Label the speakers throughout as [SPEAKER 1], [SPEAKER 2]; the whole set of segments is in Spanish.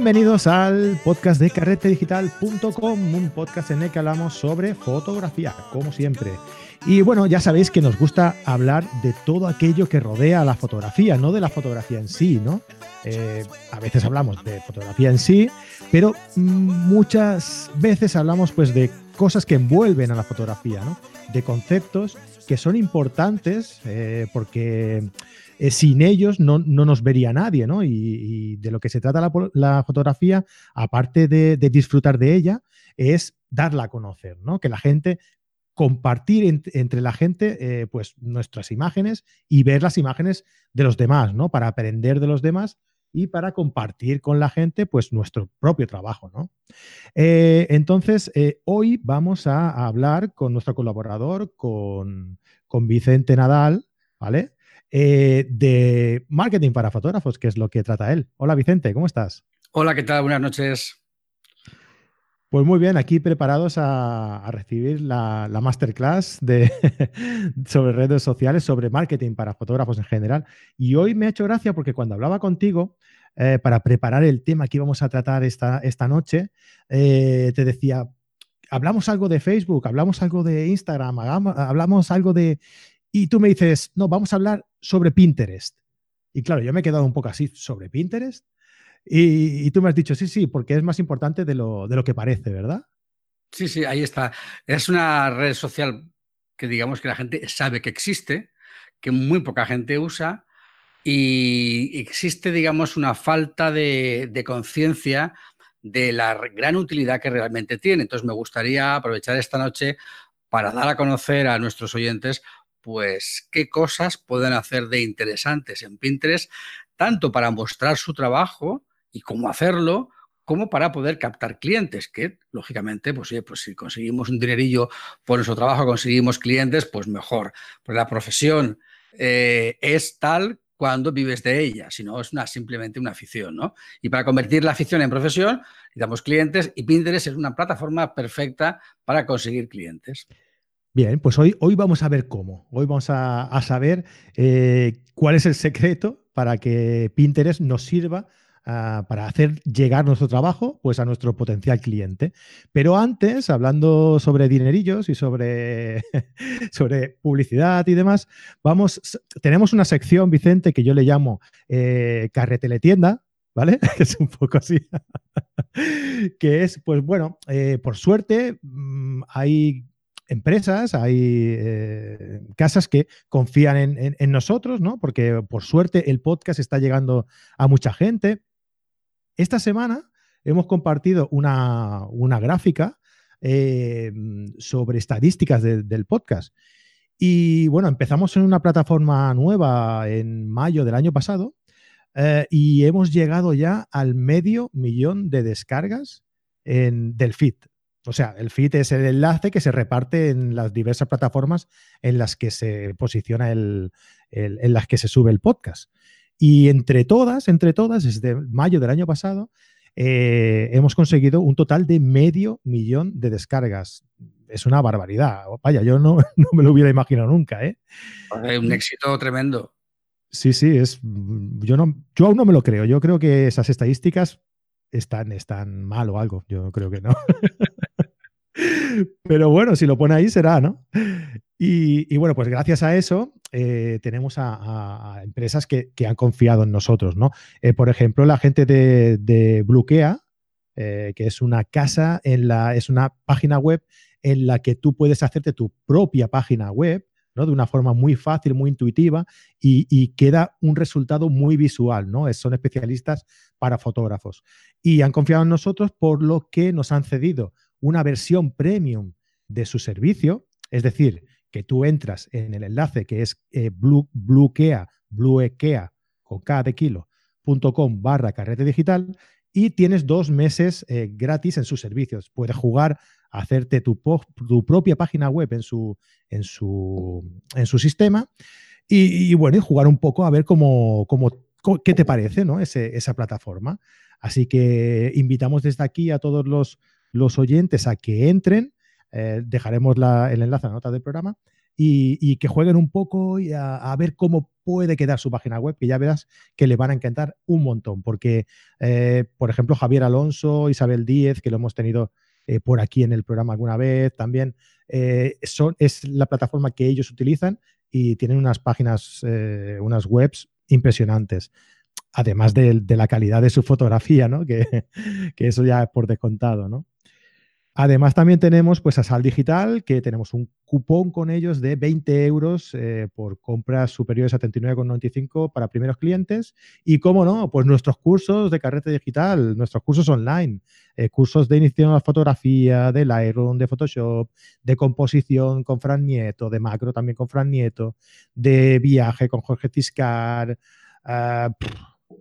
[SPEAKER 1] Bienvenidos al podcast de carretedigital.com, un podcast en el que hablamos sobre fotografía, como siempre. Y bueno, ya sabéis que nos gusta hablar de todo aquello que rodea a la fotografía, no de la fotografía en sí, ¿no? Eh, a veces hablamos de fotografía en sí, pero muchas veces hablamos pues de cosas que envuelven a la fotografía, ¿no? De conceptos que son importantes eh, porque eh, sin ellos no, nos vería nadie, ¿no? Y, de lo que se trata la, fotografía, aparte de, disfrutar de ella, es darla a conocer, ¿no? Que la gente compartir entre la gente eh, pues nuestras imágenes y ver las imágenes de los demás, ¿no? Para aprender de los demás y para compartir con la gente pues nuestro propio trabajo, ¿no? Eh, entonces, hoy vamos a, hablar con nuestro colaborador, con, con Vicente Nadal, ¿vale? Eh, de marketing para fotógrafos, que es lo que trata él. Hola Vicente, ¿cómo estás?
[SPEAKER 2] Hola, ¿qué tal? Buenas noches.
[SPEAKER 1] Pues muy bien, aquí preparados a, recibir la, masterclass de, sobre redes sociales, sobre marketing para fotógrafos en general. Y hoy me ha hecho gracia porque cuando hablaba contigo, eh, para preparar el tema que íbamos a tratar esta, esta noche, eh, te decía, hablamos algo de Facebook, hablamos algo de Instagram, hablamos algo de... Y tú me dices, no, vamos a hablar sobre Pinterest. Y claro, yo me he quedado un poco así sobre Pinterest. Y, tú me has dicho, sí, sí, porque es más importante de lo, de lo que parece, ¿verdad?
[SPEAKER 2] Sí, sí, ahí está. Es una red social que digamos que la gente sabe que existe, que muy poca gente usa y existe, digamos, una falta de, de conciencia de la gran utilidad que realmente tiene. Entonces me gustaría aprovechar esta noche para dar a conocer a nuestros oyentes pues qué cosas pueden hacer de interesantes en Pinterest, tanto para mostrar su trabajo y cómo hacerlo, como para poder captar clientes, que lógicamente, pues, pues si conseguimos un dinerillo por nuestro trabajo, conseguimos clientes, pues mejor. Pues la profesión eh, es tal cuando vives de ella, si no es una, simplemente una afición, ¿no? Y para convertir la afición en profesión, necesitamos clientes y Pinterest es una plataforma perfecta para conseguir clientes.
[SPEAKER 1] Bien, pues hoy, hoy vamos a ver cómo. Hoy vamos a, saber eh, cuál es el secreto para que Pinterest nos sirva ah, para hacer llegar nuestro trabajo pues, a nuestro potencial cliente. Pero antes, hablando sobre dinerillos y sobre, sobre publicidad y demás, vamos, tenemos una sección, Vicente, que yo le llamo eh, Carreteletienda, ¿vale? es un poco así. que es, pues bueno, eh, por suerte mm, hay empresas, hay eh, casas que confían en, nosotros, ¿no? Porque por suerte el podcast está llegando a mucha gente. Esta semana hemos compartido una, gráfica eh, sobre estadísticas del podcast. Y bueno, empezamos en una plataforma nueva en mayo del año pasado eh, y hemos llegado ya al medio millón de descargas en, del feed. O sea, el feed es el enlace que se reparte en las diversas plataformas en las que se posiciona el, en las que se sube el podcast. Y entre todas, entre todas, desde mayo del año pasado, eh, hemos conseguido un total de medio millón de descargas. Es una barbaridad. Vaya, yo no, me lo hubiera imaginado nunca, ¿eh?
[SPEAKER 2] Un éxito tremendo.
[SPEAKER 1] Sí, sí, es. Yo no, yo aún no me lo creo. Yo creo que esas estadísticas están, están mal o algo. Yo creo que no. Pero bueno, si lo pone ahí será, ¿no? Y, bueno, pues gracias a eso eh, tenemos a, empresas que, han confiado en nosotros, ¿no? Eh, por ejemplo, la gente de, de eh, que es una casa, en la, es una página web en la que tú puedes hacerte tu propia página web, ¿no? De una forma muy fácil, muy intuitiva y, queda un resultado muy visual, ¿no? Son especialistas para fotógrafos. Y han confiado en nosotros por lo que nos han cedido una versión premium de su servicio, es decir, que tú entras en el enlace que es eh, bluekea, bluekea, con K de barra carrete digital y tienes dos meses eh, gratis en sus servicios. Puedes jugar, hacerte tu, propia página web en su, en su, en su sistema y, bueno, jugar un poco a ver cómo, cómo qué te parece ¿no? esa plataforma. Así que invitamos desde aquí a todos los los oyentes a que entren. Eh, dejaremos el enlace a la nota del programa y, que jueguen un poco y a, ver cómo puede quedar su página web, que ya verás que le van a encantar un montón, porque, eh, por ejemplo, Javier Alonso, Isabel Díez, que lo hemos tenido eh, por aquí en el programa alguna vez, también son, es la plataforma que ellos utilizan y tienen unas páginas, unas webs impresionantes además de, la calidad de su fotografía, ¿no? Que, que, eso ya es por descontado, ¿no? Además, también tenemos pues a Sal Digital, que tenemos un cupón con ellos de 20 euros eh, por compras superiores a 39,95 para primeros clientes. Y cómo no, pues nuestros cursos de carrete digital, nuestros cursos online, eh, cursos de inicio a fotografía, de Lightroom, de Photoshop, de composición con Fran Nieto, de macro también con Fran Nieto, de viaje con Jorge Tiscar. Ah,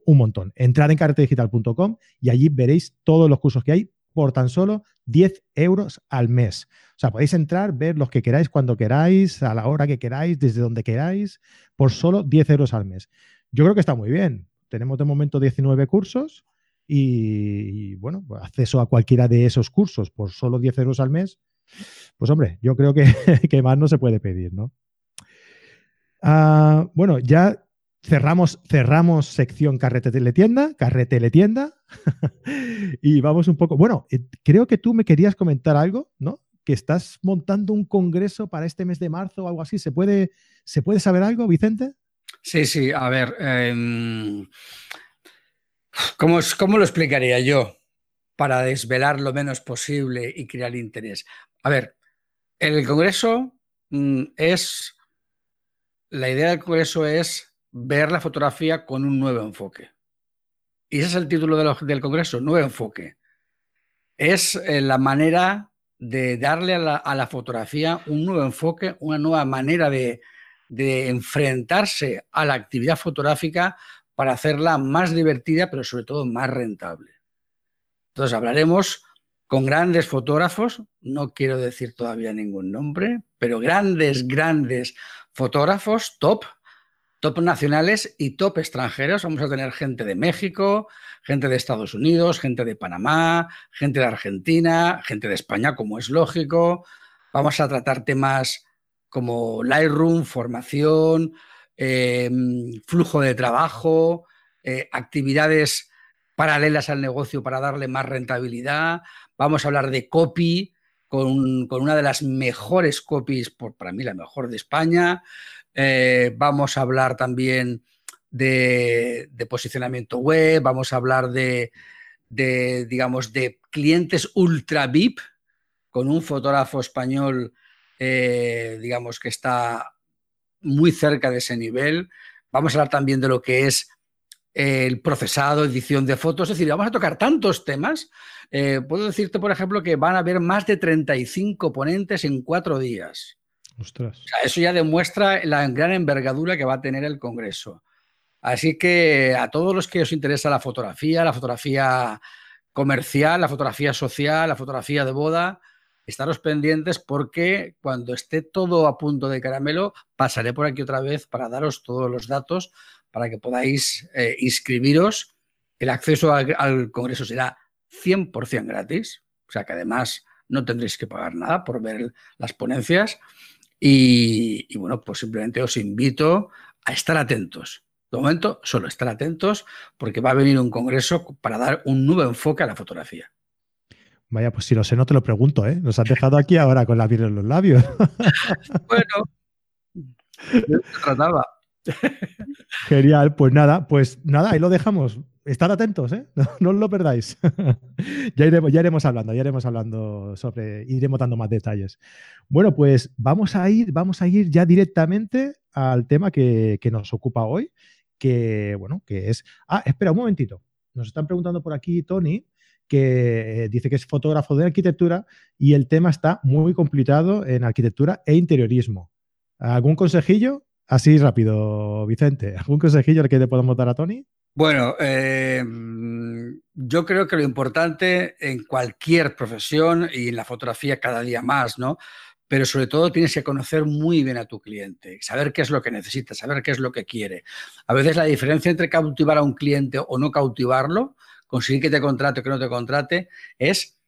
[SPEAKER 1] un montón. Entrad en carretedigital.com y allí veréis todos los cursos que hay por tan solo 10 euros al mes. O sea, podéis entrar, ver los que queráis, cuando queráis, a la hora que queráis, desde donde queráis, por solo 10 euros al mes. Yo creo que está muy bien. Tenemos de momento 19 cursos y, bueno, pues acceso a cualquiera de esos cursos por solo 10 euros al mes. Pues hombre, yo creo que, que más no se puede pedir, ¿no? Ah, bueno, ya cerramos, cerramos sección carrete teletienda, carrete teletienda, y vamos un poco. Bueno, eh, creo que tú me querías comentar algo, ¿no? Que estás montando un congreso para este mes de marzo o algo así. ¿Se puede, ¿se puede saber algo, Vicente?
[SPEAKER 2] Sí, sí, a ver. Em, ¿cómo, ¿Cómo lo explicaría yo para desvelar lo menos posible y crear interés? A ver, el congreso mm, es. La idea del congreso es ver la fotografía con un nuevo enfoque. Y ese es el título del Congreso, Nuevo Enfoque. Es eh, la manera de darle a la, fotografía un nuevo enfoque, una nueva manera de, enfrentarse a la actividad fotográfica para hacerla más divertida, pero sobre todo más rentable. Entonces hablaremos con grandes fotógrafos, no quiero decir todavía ningún nombre, pero grandes, grandes fotógrafos top top nacionales y top extranjeros. Vamos a tener gente de México, gente de Estados Unidos, gente de Panamá, gente de Argentina, gente de España, como es lógico. Vamos a tratar temas como Lightroom, formación, em, flujo de trabajo, eh, actividades paralelas al negocio para darle más rentabilidad. Vamos a hablar de copy con, una de las mejores copies, por, para mí la mejor de España. Eh, vamos a hablar también de, posicionamiento web, vamos a hablar de, digamos, de clientes ultra VIP con un fotógrafo español, eh, digamos, que está muy cerca de ese nivel. Vamos a hablar también de lo que es el procesado, edición de fotos, es decir, vamos a tocar tantos temas. Eh, puedo decirte, por ejemplo, que van a haber más de 35 ponentes en cuatro días eso ya demuestra la gran envergadura que va a tener el Congreso. Así que a todos los que os interesa la fotografía, la fotografía comercial, la fotografía social, la fotografía de boda, estaros pendientes porque cuando esté todo a punto de caramelo, pasaré por aquí otra vez para daros todos los datos para que podáis eh, inscribiros. El acceso al, al Congreso será 100% gratis, o sea que además no tendréis que pagar nada por ver las ponencias. Y, bueno, pues simplemente os invito a estar atentos. De momento, solo estar atentos porque va a venir un congreso para dar un nuevo enfoque a la fotografía.
[SPEAKER 1] Vaya, pues si lo sé, no te lo pregunto, ¿eh? Nos has dejado aquí ahora con la piel en los labios.
[SPEAKER 2] bueno, yo trataba.
[SPEAKER 1] Genial, pues nada, pues nada, ahí lo dejamos. Estad atentos, ¿eh? No, os lo perdáis. ya, iremos, ya iremos hablando, ya iremos hablando sobre, iremos dando más detalles. Bueno, pues vamos a ir, vamos a ir ya directamente al tema que, nos ocupa hoy, que, bueno, que es... Ah, espera un momentito. Nos están preguntando por aquí, Tony, que eh, dice que es fotógrafo de arquitectura y el tema está muy complicado en arquitectura e interiorismo. ¿Algún consejillo? Así rápido, Vicente. ¿Algún consejillo que le podemos dar a Tony?
[SPEAKER 2] Bueno, eh, yo creo que lo importante en cualquier profesión y en la fotografía cada día más, ¿no? Pero sobre todo tienes que conocer muy bien a tu cliente, saber qué es lo que necesita, saber qué es lo que quiere. A veces la diferencia entre cautivar a un cliente o no cautivarlo, conseguir que te contrate o que no te contrate, es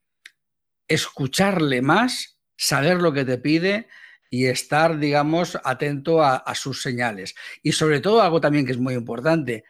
[SPEAKER 2] escucharle más, saber lo que te pide y estar, digamos, atento a, sus señales. Y sobre todo algo también que es muy importante,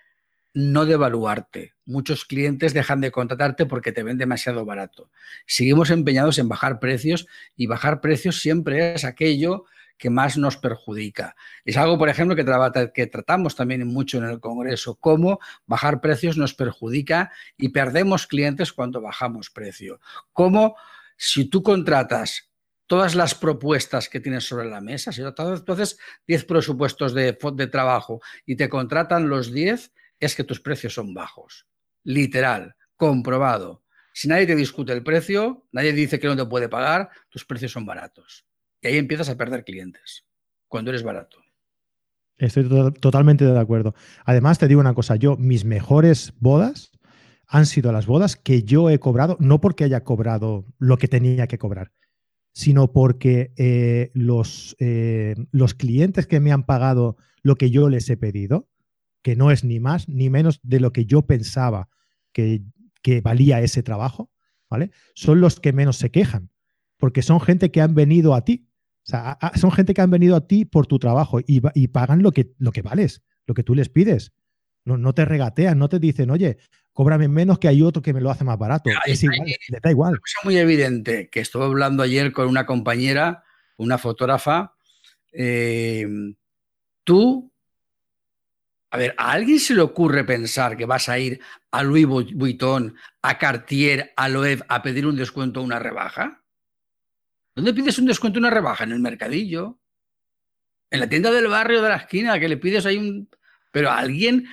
[SPEAKER 2] no devaluarte. Muchos clientes dejan de contratarte porque te ven demasiado barato. Seguimos empeñados en bajar precios y bajar precios siempre es aquello que más nos perjudica. Es algo, por ejemplo, que, que tratamos también mucho en el Congreso, cómo bajar precios nos perjudica y perdemos clientes cuando bajamos precio. Cómo si tú contratas todas las propuestas que tienes sobre la mesa, si tú haces 10 presupuestos de, de trabajo y te contratan los 10, es que tus precios son bajos. Literal, comprobado. Si nadie te discute el precio, nadie dice que no te puede pagar, tus precios son baratos. Y ahí empiezas a perder clientes, cuando eres barato.
[SPEAKER 1] Estoy totalmente de acuerdo. Además, te digo una cosa, yo, mis mejores bodas han sido las bodas que yo he cobrado, no porque haya cobrado lo que tenía que cobrar, sino porque eh, los, eh, los clientes que me han pagado lo que yo les he pedido, que no es ni más ni menos de lo que yo pensaba que, que valía ese trabajo, ¿vale? Son los que menos se quejan, porque son gente que han venido a ti o sea, son gente que han venido a ti por tu trabajo y, pagan lo que, lo que vales, lo que tú les pides. No, no, te regatean, no te dicen, oye, cóbrame menos que hay otro que me lo hace más barato. es igual, le da igual.
[SPEAKER 2] Es muy evidente que estuve hablando ayer con una compañera, una fotógrafa. Eh, tú, a ver, ¿a alguien se le ocurre pensar que vas a ir a Louis Vuitton, a Cartier, a Loewe a pedir un descuento o una rebaja? ¿Dónde pides un descuento, una rebaja? En el mercadillo. En la tienda del barrio de la esquina, que le pides ahí un. Pero a alguien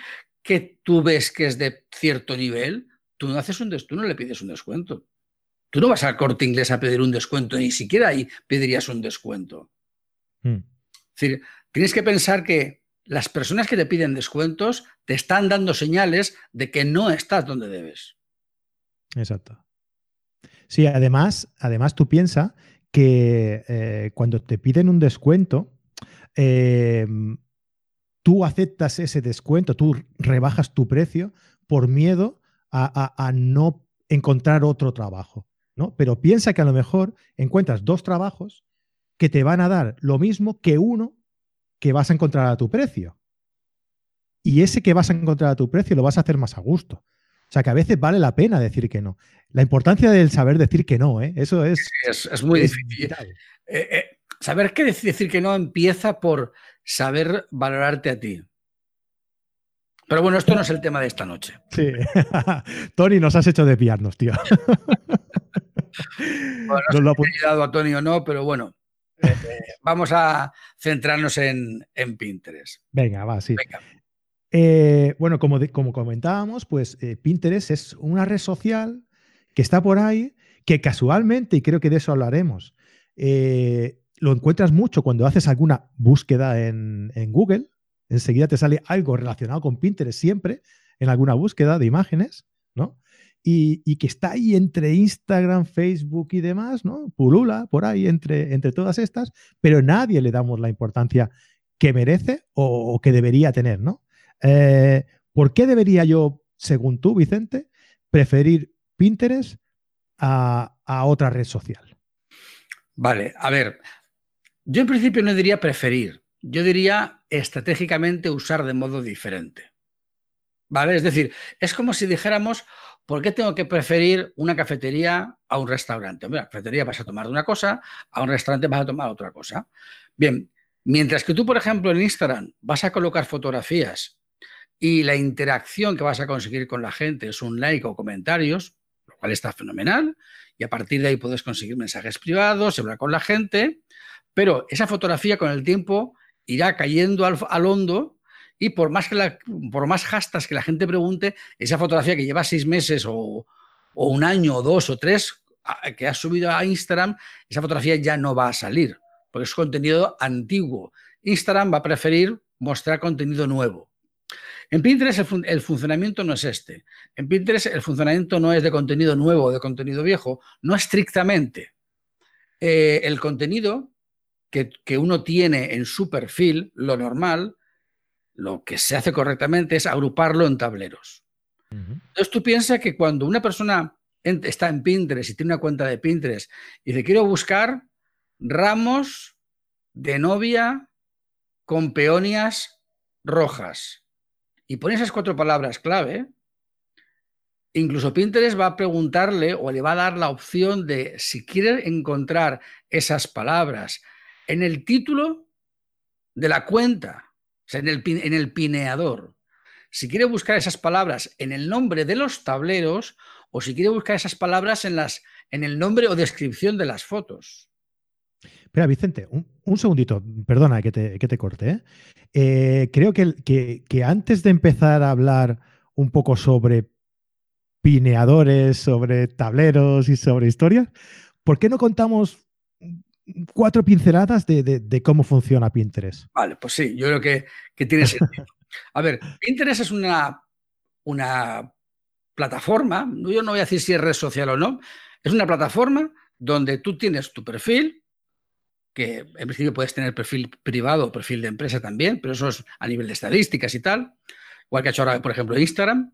[SPEAKER 2] que tú ves que es de cierto nivel, tú no haces un tú no le pides un descuento. Tú no vas al corte inglés a pedir un descuento, ni siquiera ahí pedirías un descuento. Hmm. Es decir, tienes que pensar que las personas que te piden descuentos te están dando señales de que no estás donde debes.
[SPEAKER 1] Exacto. Sí, además, además tú piensas que eh, cuando te piden un descuento, em, tú aceptas ese descuento, tú rebajas tu precio por miedo a, no encontrar otro trabajo. ¿no? Pero piensa que a lo mejor encuentras dos trabajos que te van a dar lo mismo que uno que vas a encontrar a tu precio. Y ese que vas a encontrar a tu precio lo vas a hacer más a gusto. O sea, que a veces vale la pena decir que no. La importancia del saber decir que no, ¿eh? Eso es...
[SPEAKER 2] es, muy difícil. Eh, eh, saber qué decir que no empieza por saber valorarte a ti. Pero bueno, esto no es el tema de esta noche.
[SPEAKER 1] Sí. Tony, nos has hecho desviarnos, tío.
[SPEAKER 2] bueno, no, lo he ayudado a Tony o no, pero bueno, eh, vamos a centrarnos en, Pinterest.
[SPEAKER 1] Venga, va, sí. Venga. Eh, bueno, como, como comentábamos, pues eh, Pinterest es una red social que está por ahí, que casualmente, y creo que de eso hablaremos, eh, lo encuentras mucho cuando haces alguna búsqueda en, Google. Enseguida te sale algo relacionado con Pinterest siempre, en alguna búsqueda de imágenes, ¿no? Y, que está ahí entre Instagram, Facebook y demás, ¿no? Pulula por ahí entre, entre todas estas, pero nadie le damos la importancia que merece o, que debería tener, ¿no? Eh, ¿Por qué debería yo, según tú, Vicente, preferir Pinterest a, otra red social?
[SPEAKER 2] Vale, a ver, yo en principio no diría preferir, yo diría estratégicamente usar de modo diferente. ¿Vale? Es decir, es como si dijéramos, ¿por qué tengo que preferir una cafetería a un restaurante? Mira, cafetería vas a tomar una cosa, a un restaurante vas a tomar otra cosa. Bien, mientras que tú, por ejemplo, en Instagram vas a colocar fotografías y la interacción que vas a conseguir con la gente es un like o comentarios, lo cual está fenomenal, y a partir de ahí puedes conseguir mensajes privados, hablar con la gente, pero esa fotografía con el tiempo irá cayendo al, hondo y por más, que por más que la gente pregunte, esa fotografía que lleva seis meses o, o un año o dos o tres que has subido a Instagram, esa fotografía ya no va a salir, porque es contenido antiguo. Instagram va a preferir mostrar contenido nuevo. En Pinterest el, funcionamiento no es este. En Pinterest el funcionamiento no es de contenido nuevo o de contenido viejo, no estrictamente. Eh, el contenido que, uno tiene en su perfil, lo normal, lo que se hace correctamente es agruparlo en tableros. Entonces tú piensas que cuando una persona está en Pinterest y tiene una cuenta de Pinterest y dice, quiero buscar ramos de novia con peonias rojas. Y pone esas cuatro palabras clave. Incluso Pinterest va a preguntarle o le va a dar la opción de si quiere encontrar esas palabras en el título de la cuenta, o sea, en el, en el pineador. Si quiere buscar esas palabras en el nombre de los tableros o si quiere buscar esas palabras en, las, en el nombre o descripción de las fotos.
[SPEAKER 1] Espera, Vicente, un, segundito, perdona que te, corte. ¿eh? Eh, creo que, que, antes de empezar a hablar un poco sobre pineadores, sobre tableros y sobre historias, ¿por qué no contamos cuatro pinceladas de, cómo funciona Pinterest?
[SPEAKER 2] Vale, pues sí, yo creo que, que tiene sentido. A ver, Pinterest es una, una plataforma, yo no voy a decir si es red social o no, es una plataforma donde tú tienes tu perfil, que en principio puedes tener perfil privado o perfil de empresa también, pero eso es a nivel de estadísticas y tal, igual que ha hecho ahora, por ejemplo, Instagram,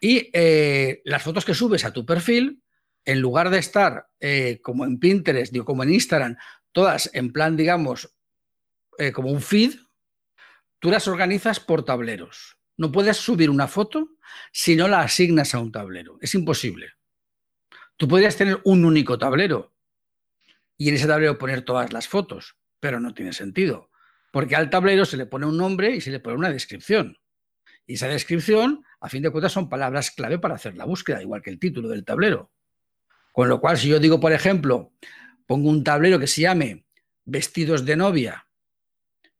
[SPEAKER 2] y eh, las fotos que subes a tu perfil, en lugar de estar eh, como en Pinterest, digo, como en Instagram, todas en plan, digamos, eh, como un feed, tú las organizas por tableros. No puedes subir una foto si no la asignas a un tablero. Es imposible. Tú podrías tener un único tablero y en ese tablero poner todas las fotos, pero no tiene sentido, porque al tablero se le pone un nombre y se le pone una descripción. Y esa descripción, a fin de cuentas, son palabras clave para hacer la búsqueda, igual que el título del tablero. Con lo cual, si yo digo, por ejemplo, pongo un tablero que se llame vestidos de novia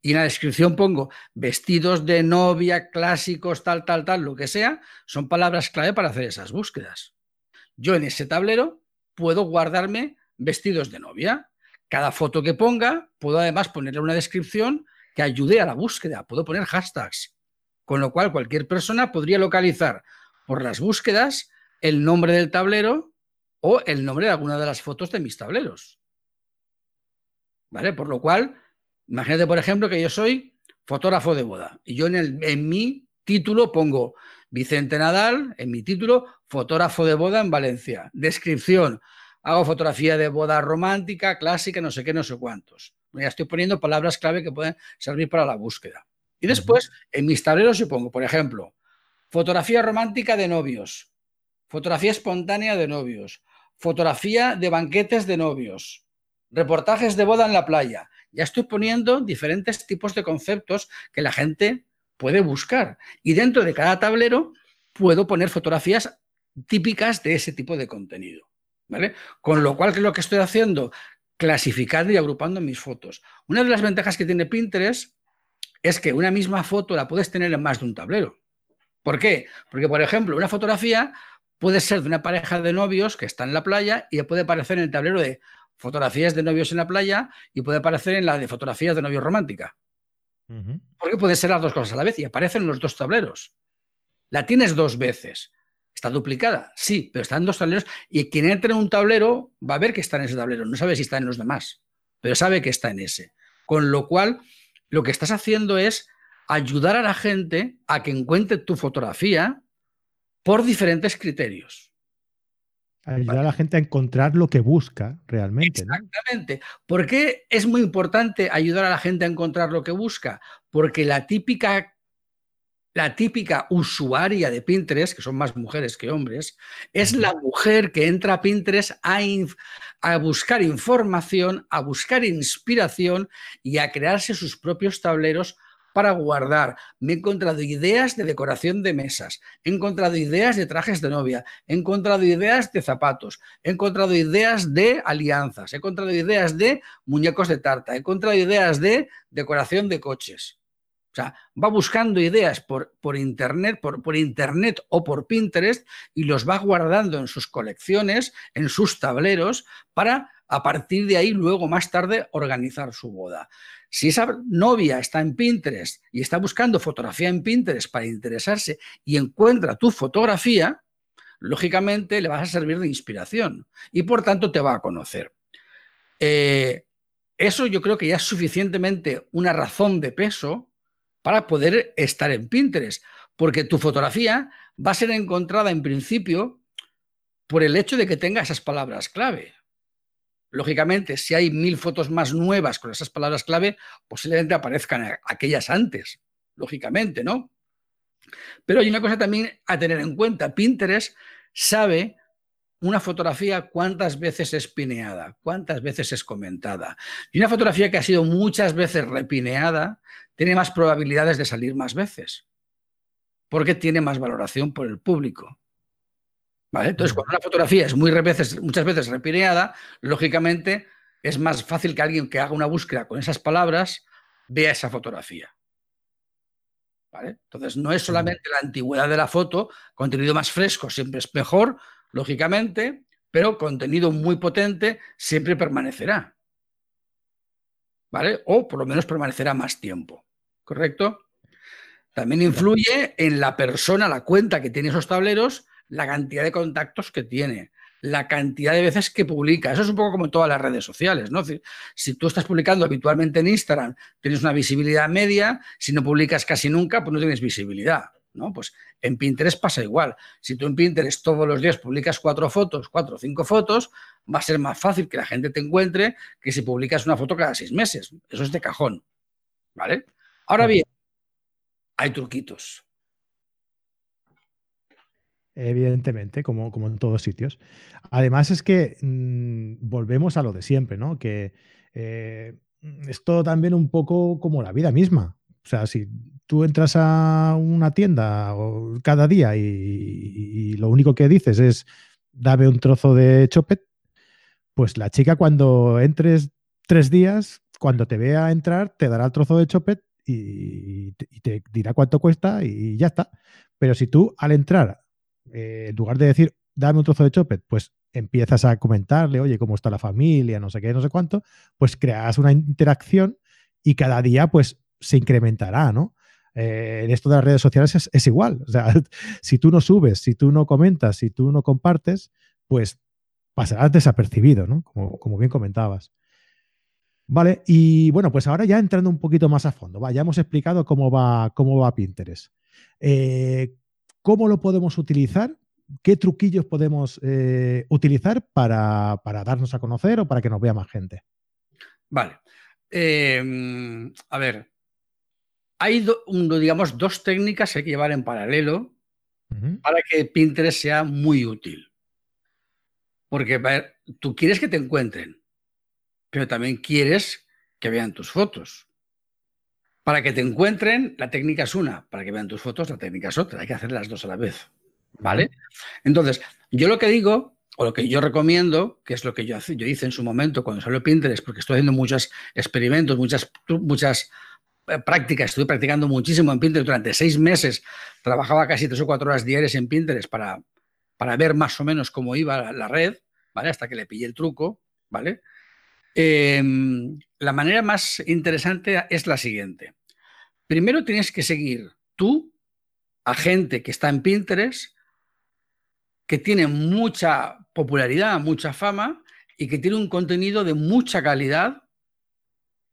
[SPEAKER 2] y en la descripción pongo vestidos de novia, clásicos, tal, tal, tal, lo que sea, son palabras clave para hacer esas búsquedas. Yo en ese tablero puedo guardarme vestidos de novia. Cada foto que ponga, puedo además ponerle una descripción que ayude a la búsqueda. Puedo poner hashtags. Con lo cual, cualquier persona podría localizar por las búsquedas el nombre del tablero o el nombre de alguna de las fotos de mis tableros. ¿Vale? Por lo cual, Imagínate, por ejemplo, que yo soy fotógrafo de boda y yo en, el, en mi título pongo Vicente Nadal, en mi título, fotógrafo de boda en Valencia. Descripción, hago fotografía de boda romántica, clásica, no sé qué, no sé cuántos. Ya estoy poniendo palabras clave que pueden servir para la búsqueda. Y después, en mis tableros yo pongo, por ejemplo, fotografía romántica de novios, fotografía espontánea de novios, fotografía de banquetes de novios, reportajes de boda en la playa, ya estoy poniendo diferentes tipos de conceptos que la gente puede buscar. Y dentro de cada tablero puedo poner fotografías típicas de ese tipo de contenido. ¿vale? Con lo cual, ¿qué es lo que estoy haciendo? Clasificando y agrupando mis fotos. Una de las ventajas que tiene Pinterest es que una misma foto la puedes tener en más de un tablero. ¿Por qué? Porque, por ejemplo, una fotografía puede ser de una pareja de novios que está en la playa y puede aparecer en el tablero de fotografías de novios en la playa y puede aparecer en la de fotografías de novios romántica. Porque puede ser las dos cosas a la vez y aparecen los dos tableros. La tienes dos veces. ¿Está duplicada? Sí, pero están dos tableros y quien entre en un tablero va a ver que está en ese tablero. No sabe si está en los demás, pero sabe que está en ese. Con lo cual, lo que estás haciendo es ayudar a la gente a que encuentre tu fotografía por diferentes criterios.
[SPEAKER 1] Ayudar a la gente a encontrar lo que busca realmente.
[SPEAKER 2] Exactamente. ¿Por qué es muy importante ayudar a la gente a encontrar lo que busca? Porque la típica, la típica usuaria de Pinterest, que son más mujeres que hombres, es la mujer que entra a Pinterest a, a buscar información, a buscar inspiración y a crearse sus propios tableros para guardar. Me he encontrado ideas de decoración de mesas, he encontrado ideas de trajes de novia, he encontrado ideas de zapatos, he encontrado ideas de alianzas, he encontrado ideas de muñecos de tarta, he encontrado ideas de decoración de coches. O sea, va buscando ideas por, por internet, por, por, internet o por Pinterest y los va guardando en sus colecciones, en sus tableros, para a partir de ahí luego más tarde organizar su boda. Si esa novia está en Pinterest y está buscando fotografía en Pinterest para interesarse y encuentra tu fotografía, lógicamente le vas a servir de inspiración y por tanto te va a conocer. Eh, eso yo creo que ya es suficientemente una razón de peso para poder estar en Pinterest, porque tu fotografía va a ser encontrada en principio por el hecho de que tenga esas palabras clave. Lógicamente, si hay mil fotos más nuevas con esas palabras clave, posiblemente aparezcan aquellas antes, lógicamente, ¿no? Pero hay una cosa también a tener en cuenta. Pinterest sabe una fotografía cuántas veces es pineada, cuántas veces es comentada. Y una fotografía que ha sido muchas veces repineada tiene más probabilidades de salir más veces, porque tiene más valoración por el público. Entonces, cuando una fotografía es muy veces, muchas veces repineada, lógicamente es más fácil que alguien que haga una búsqueda con esas palabras vea esa fotografía. Entonces, no es solamente la antigüedad de la foto, contenido más fresco siempre es mejor, lógicamente, pero contenido muy potente siempre permanecerá. ¿Vale? O por lo menos permanecerá más tiempo. ¿Correcto? También influye en la persona, la cuenta que tiene esos tableros, la cantidad de contactos que tiene, la cantidad de veces que publica. Eso es un poco como en todas las redes sociales, ¿no? Si tú estás publicando habitualmente en Instagram, tienes una visibilidad media, si no publicas casi nunca, pues no tienes visibilidad. ¿no? Pues en Pinterest pasa igual. Si tú en Pinterest todos los días publicas cuatro fotos, cuatro o cinco fotos, va a ser más fácil que la gente te encuentre que si publicas una foto cada seis meses. Eso es de cajón. ¿Vale? Ahora bien, hay truquitos.
[SPEAKER 1] Evidentemente, como, como en todos sitios. Además es que mm, volvemos a lo de siempre, ¿no? Que eh, es todo también un poco como la vida misma. O sea, si tú entras a una tienda cada día y, lo único que dices es dame un trozo de chopet, pues la chica cuando entres tres días, cuando te vea entrar, te dará el trozo de chopet y, te dirá cuánto cuesta y ya está. Pero si tú al entrar, eh, en lugar de decir dame un trozo de chopet, pues empiezas a comentarle, oye, cómo está la familia, no sé qué, no sé cuánto, pues creas una interacción y cada día pues se incrementará, ¿no? Eh, en esto de las redes sociales es, igual. O sea, si tú no subes, si tú no comentas, si tú no compartes, pues pasarás desapercibido, ¿no? Como, bien comentabas. Vale, y bueno, pues ahora ya entrando un poquito más a fondo, ya hemos explicado cómo va, cómo va Pinterest. Eh, ¿Cómo lo podemos utilizar? ¿Qué truquillos podemos eh, utilizar para, para, darnos a conocer o para que nos vea más gente?
[SPEAKER 2] Vale. Em, a ver, hay, digamos, dos técnicas que hay que llevar en paralelo para que Pinterest sea muy útil. Porque tú quieres que te encuentren, pero también quieres que vean tus fotos. Para que te encuentren, la técnica es una. Para que vean tus fotos, la técnica es otra. Hay que hacer las dos a la vez. ¿Vale? Entonces, yo lo que digo, o lo que yo recomiendo, que es lo que yo, yo hice en su momento cuando salió Pinterest, porque estoy haciendo muchos experimentos, muchas, muchas eh, práctica, estuve practicando muchísimo en Pinterest durante seis meses, trabajaba casi tres o cuatro horas diarias en Pinterest para, para ver más o menos cómo iba la, red, ¿vale? Hasta que le pillé el truco, ¿vale? Em, la manera más interesante es la siguiente. Primero tienes que seguir tú a gente que está en Pinterest, que tiene mucha popularidad, mucha fama y que tiene un contenido de mucha calidad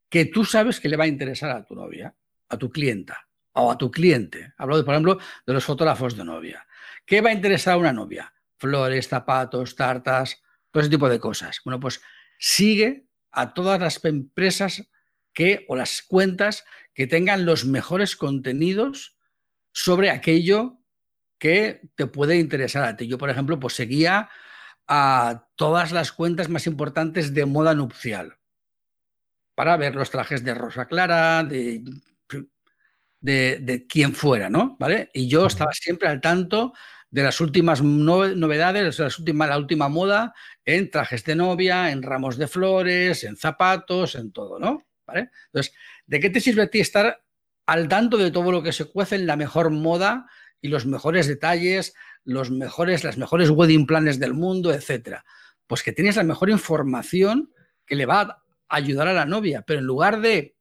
[SPEAKER 2] que tú sabes que le va a interesar a tu novia, a tu clienta o a tu cliente. Hablo, por ejemplo, de los fotógrafos de novia. ¿Qué va a interesar a una novia? Flores, zapatos, tartas, todo ese tipo de cosas. Bueno, pues sigue a todas las empresas que o las cuentas que tengan los mejores contenidos sobre aquello que te puede interesar a ti. Yo, por ejemplo, pues seguía a todas las cuentas más importantes de moda nupcial para ver los trajes de Rosa Clara, de, de, quien fuera, ¿no? ¿Vale? Y yo estaba siempre al tanto de las últimas novedades, las últimas, la última moda en trajes de novia, en ramos de flores, en zapatos, en todo, ¿no? ¿Vale? Entonces, ¿de qué te sirve a ti estar al tanto de todo lo que se cuece en la mejor moda y los mejores detalles, los mejores, las mejores wedding planes del mundo, etcétera? Pues que tienes la mejor información que le va a ayudar a la novia, pero en lugar de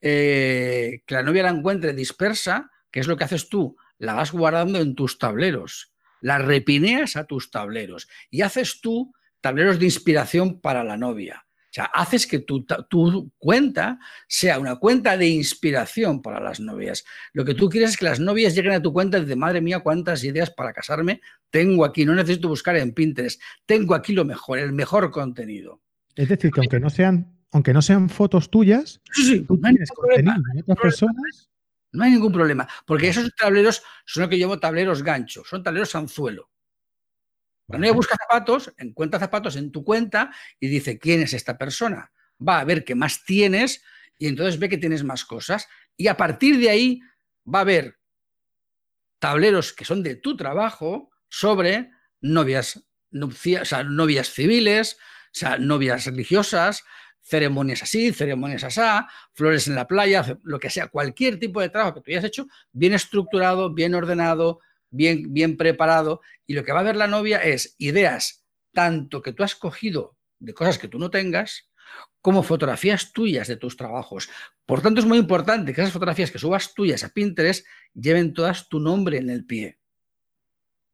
[SPEAKER 2] eh, que la novia la encuentre dispersa, que es lo que haces tú, la vas guardando en tus tableros, la repineas a tus tableros y haces tú tableros de inspiración para la novia. O sea, haces que tu, tu, cuenta sea una cuenta de inspiración para las novias. Lo que tú quieres es que las novias lleguen a tu cuenta y dicen, madre mía, cuántas ideas para casarme tengo aquí. No necesito buscar en Pinterest. Tengo aquí lo mejor, el mejor contenido.
[SPEAKER 1] Es decir, que aunque no sean, aunque no sean fotos tuyas, tú tienes contenido de otras personas.
[SPEAKER 2] No hay ningún problema, porque esos tableros son lo que llamo tableros gancho, son tableros anzuelo. Cuando ella busca zapatos, encuentra zapatos en tu cuenta y dice, ¿quién es esta persona? Va a ver qué más tienes y entonces ve que tienes más cosas. Y a partir de ahí va a ver tableros que son de tu trabajo sobre novias, novias civiles, o sea, novias religiosas, ceremonias así, ceremonias así, flores en la playa, lo que sea, cualquier tipo de trabajo que tú hayas hecho, bien estructurado, bien ordenado, bien, bien preparado. Y lo que va a ver la novia es ideas tanto que tú has cogido de cosas que tú no tengas, como fotografías tuyas de tus trabajos. Por tanto, es muy importante que esas fotografías que subas tuyas a Pinterest lleven todas tu nombre en el pie.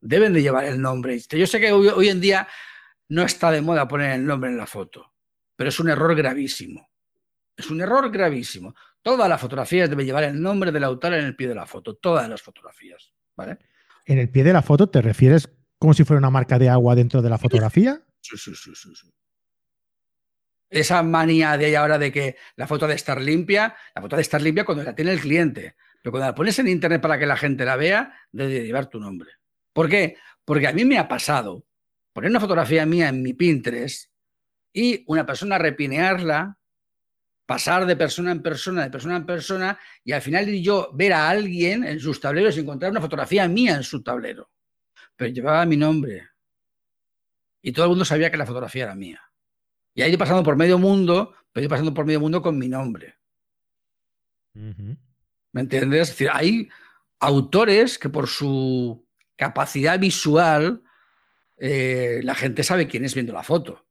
[SPEAKER 2] Deben de llevar el nombre. Yo sé que hoy en día no está de moda poner el nombre en la foto, pero es un error gravísimo. Es un error gravísimo. Todas las fotografías deben llevar el nombre del autor en el pie de la foto, todas las fotografías, ¿vale?
[SPEAKER 1] ¿En el pie de la foto te refieres como si fuera una marca de agua dentro de la fotografía?
[SPEAKER 2] Sí, sí, sí, sí. sí. Esa manía de ahora de que la foto de estar limpia, la foto de estar limpia cuando la tiene el cliente, pero cuando la pones en internet para que la gente la vea, debe llevar tu nombre. ¿Por qué? Porque a mí me ha pasado poner una fotografía mía en mi Pinterest y una persona repinearla, pasar de persona en persona, de persona en persona, y al final yo ver a alguien en sus tableros y encontrar una fotografía mía en su tablero. Pero llevaba mi nombre. Y todo el mundo sabía que la fotografía era mía. Y ahí pasando por medio mundo, pero yo pasando por medio mundo con mi nombre. ¿Me entiendes? Es decir, hay autores que por su capacidad visual eh, la gente sabe quién es viendo la foto.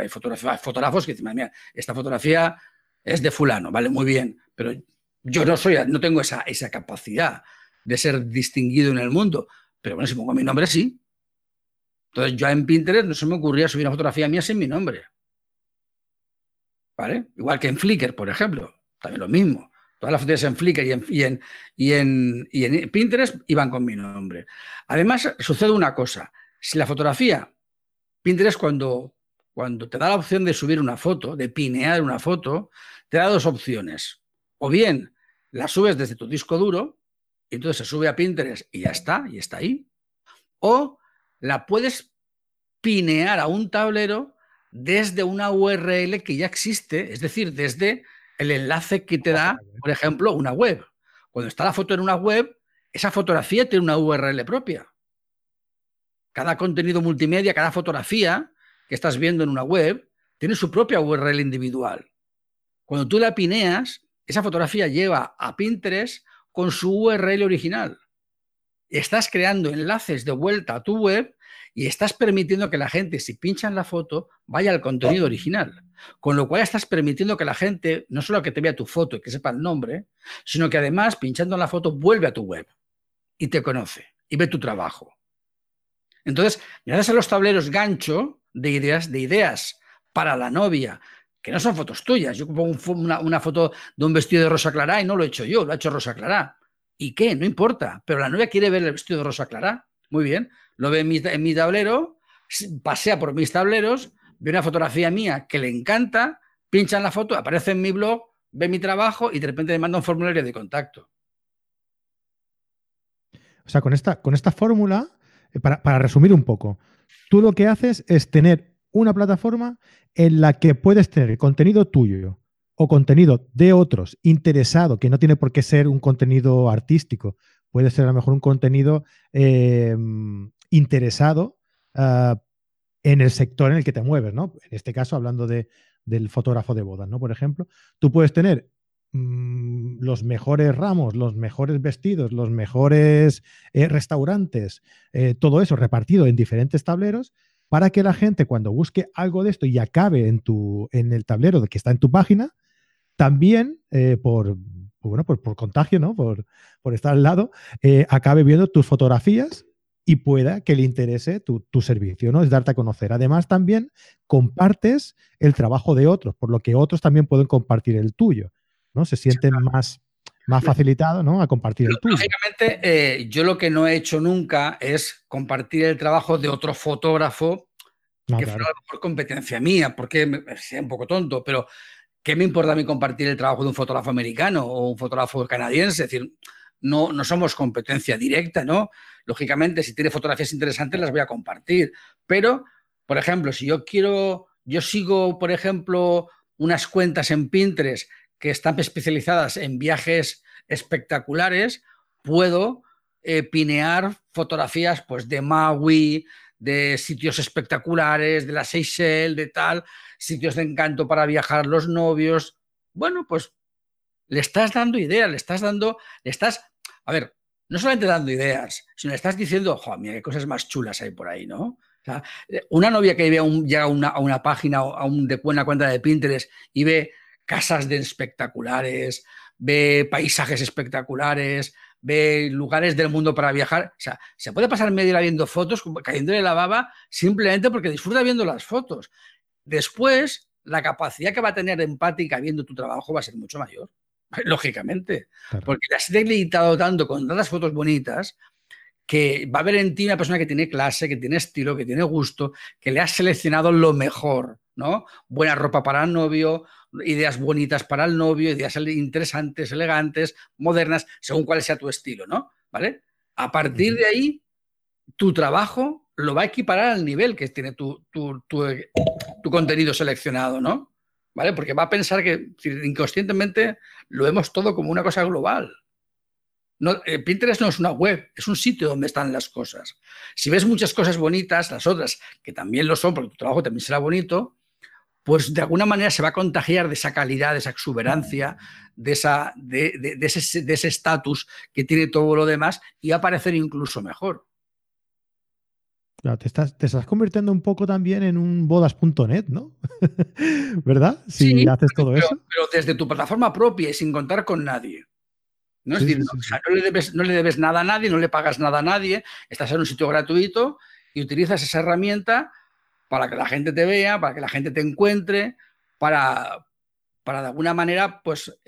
[SPEAKER 2] Hay fotógrafos que dicen, mira, esta fotografía es de fulano, vale, muy bien, pero yo no soy, no tengo esa, esa capacidad de ser distinguido en el mundo. Pero bueno, si pongo mi nombre, sí. Entonces, yo en Pinterest no se me ocurría subir una fotografía mía sin mi nombre. ¿Vale? Igual que en Flickr, por ejemplo, también lo mismo. Todas las fotos en Flickr y en, y en, y en Pinterest iban con mi nombre. Además, sucede una cosa. Si la fotografía, Pinterest cuando, cuando te da la opción de subir una foto, de pinear una foto, te da dos opciones. O bien la subes desde tu disco duro, y entonces se sube a Pinterest y ya está, y está ahí. O la puedes pinear a un tablero desde una URL que ya existe, es decir, desde el enlace que te da, por ejemplo, una web. Cuando está la foto en una web, esa fotografía tiene una URL propia. Cada contenido multimedia, cada fotografía que estás viendo en una web, tiene su propia URL individual. Cuando tú la pineas, esa fotografía lleva a Pinterest con su URL original. Estás creando enlaces de vuelta a tu web y estás permitiendo que la gente, si pincha en la foto, vaya al contenido original. Con lo cual estás permitiendo que la gente, no solo que te vea tu foto y que sepa el nombre, sino que además, pinchando en la foto, vuelve a tu web y te conoce y ve tu trabajo. Entonces, gracias a los tableros gancho de ideas, de ideas para la novia, que no son fotos tuyas. Yo pongo una, foto de un vestido de rosa clara y no lo he hecho yo, lo ha hecho rosa clara. ¿Y qué? No importa. Pero la novia quiere ver el vestido de rosa clara. Muy bien. Lo ve en mi, tablero, pasea por mis tableros, ve una fotografía mía que le encanta, pincha en la foto, aparece en mi blog, ve mi trabajo y de repente me manda un formulario de contacto.
[SPEAKER 1] O sea, con esta, con esta fórmula eh, para, resumir un poco, tú lo que haces es tener una plataforma en la que puedes tener contenido tuyo o contenido de otros interesado, que no tiene por qué ser un contenido artístico, puede ser a lo mejor un contenido eh, interesado ah, en el sector en el que te mueves, ¿no? En este caso, hablando de, del fotógrafo de bodas, ¿no? Por ejemplo, tú puedes tener Mm, los mejores ramos, los mejores vestidos, los mejores eh, restaurantes, eh, todo eso repartido en diferentes tableros para que la gente cuando busque algo de esto y acabe en, tu, en el tablero que está en tu página, también eh, por, bueno, por, contagio, ¿no? por, por estar al lado, acabe viendo tus fotografías y pueda que le interese tu, tu, servicio, ¿no? Es darte a conocer. Además, también compartes el trabajo de otros, por lo que otros también pueden compartir el tuyo. ¿No? Se sienten más, más facilitados ¿no? a compartir el tuyo.
[SPEAKER 2] Lógicamente, eh, yo lo que no he hecho nunca es compartir el trabajo de otro fotógrafo que fuera a mejor competencia mía, porque sea un poco tonto, pero ¿qué me importa a mí compartir el trabajo de un fotógrafo americano o un fotógrafo canadiense? Es decir, no, no somos competencia directa, ¿no? Lógicamente, si tiene fotografías interesantes, las voy a compartir. Pero, por ejemplo, si yo quiero, yo sigo, por ejemplo, unas cuentas en Pinterest que están especializadas en viajes espectaculares, puedo eh, pinear fotografías pues, de Maui, de sitios espectaculares, de la Seychelles, de tal, sitios de encanto para viajar los novios. Bueno, pues le estás dando ideas, le estás dando, le estás, a ver, no solamente dando ideas, sino le estás diciendo, joder, mira qué cosas más chulas hay por ahí, ¿no? una novia que ve un, llega a una, a una página a un, de una cuenta de Pinterest y ve casas de espectaculares, ve paisajes espectaculares, ve lugares del mundo para viajar. O sea, se puede pasar media hora viendo fotos, cayéndole la baba, simplemente porque disfruta viendo las fotos. Después, la capacidad que va a tener empática viendo tu trabajo va a ser mucho mayor, lógicamente. Porque te has deleitado tanto con tantas fotos bonitas que va a ver en ti una persona que tiene clase, que tiene estilo, que tiene gusto, que le has seleccionado lo mejor, ¿no? Buena ropa para el novio, ideas bonitas para el novio, ideas interesantes, elegantes, modernas, según cuál sea tu estilo, ¿no? ¿Vale? A partir de ahí, tu trabajo lo va a equiparar al nivel que tiene tu, tu, contenido seleccionado, ¿no? ¿Vale? Porque va a pensar que inconscientemente lo vemos todo como una cosa global. No, eh, Pinterest no es una web, es un sitio donde están las cosas. Si ves muchas cosas bonitas, las otras, que también lo son, porque tu trabajo también será bonito, pues de alguna manera se va a contagiar de esa calidad, de esa exuberancia, de, esa, de, ese estatus que tiene todo lo demás y va a parecer incluso mejor.
[SPEAKER 1] te, estás, te estás convirtiendo un poco también en un bodas.net, ¿no? ¿Verdad?
[SPEAKER 2] Si sí, haces todo eso. Pero desde tu plataforma propia y sin contar con nadie. ¿no? es decir, no, le debes, no le debes nada a nadie, no le pagas nada a nadie, estás en un sitio gratuito y utilizas esa herramienta para que la gente te vea, para que la gente te encuentre, para, para de alguna manera, pues,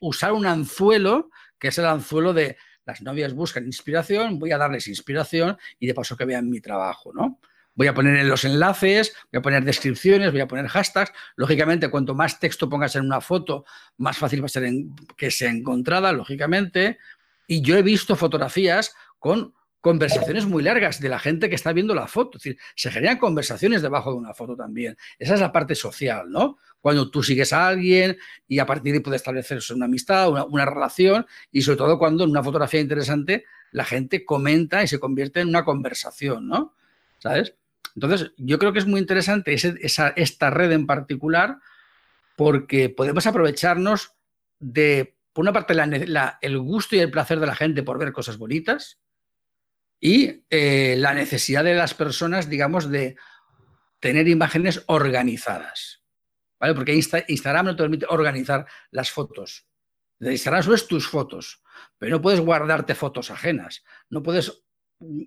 [SPEAKER 2] usar un anzuelo, que es el anzuelo de las novias buscan inspiración, voy a darles inspiración y de paso que vean mi trabajo, ¿no? Voy a poner en los enlaces, voy a poner descripciones, voy a poner hashtags. Lógicamente, cuanto más texto pongas en una foto, más fácil va a ser que sea encontrada, lógicamente. Y yo he visto fotografías con conversaciones muy largas de la gente que está viendo la foto. Es decir, se generan conversaciones debajo de una foto también. Esa es la parte social, ¿no? Cuando tú sigues a alguien y a partir de ahí puede establecerse una amistad, una, relación y sobre todo cuando en una fotografía interesante la gente comenta y se convierte en una conversación, ¿no? ¿Sabes? Entonces, yo creo que es muy interesante esa, esta red en particular porque podemos aprovecharnos de, por una parte, el gusto y el placer de la gente por ver cosas bonitas, y eh, la necesidad de las personas, digamos, de tener imágenes organizadas. ¿Vale? Porque Instagram no te permite organizar las fotos. De Instagram subes tus fotos, pero no puedes guardarte fotos ajenas, no puedes mm,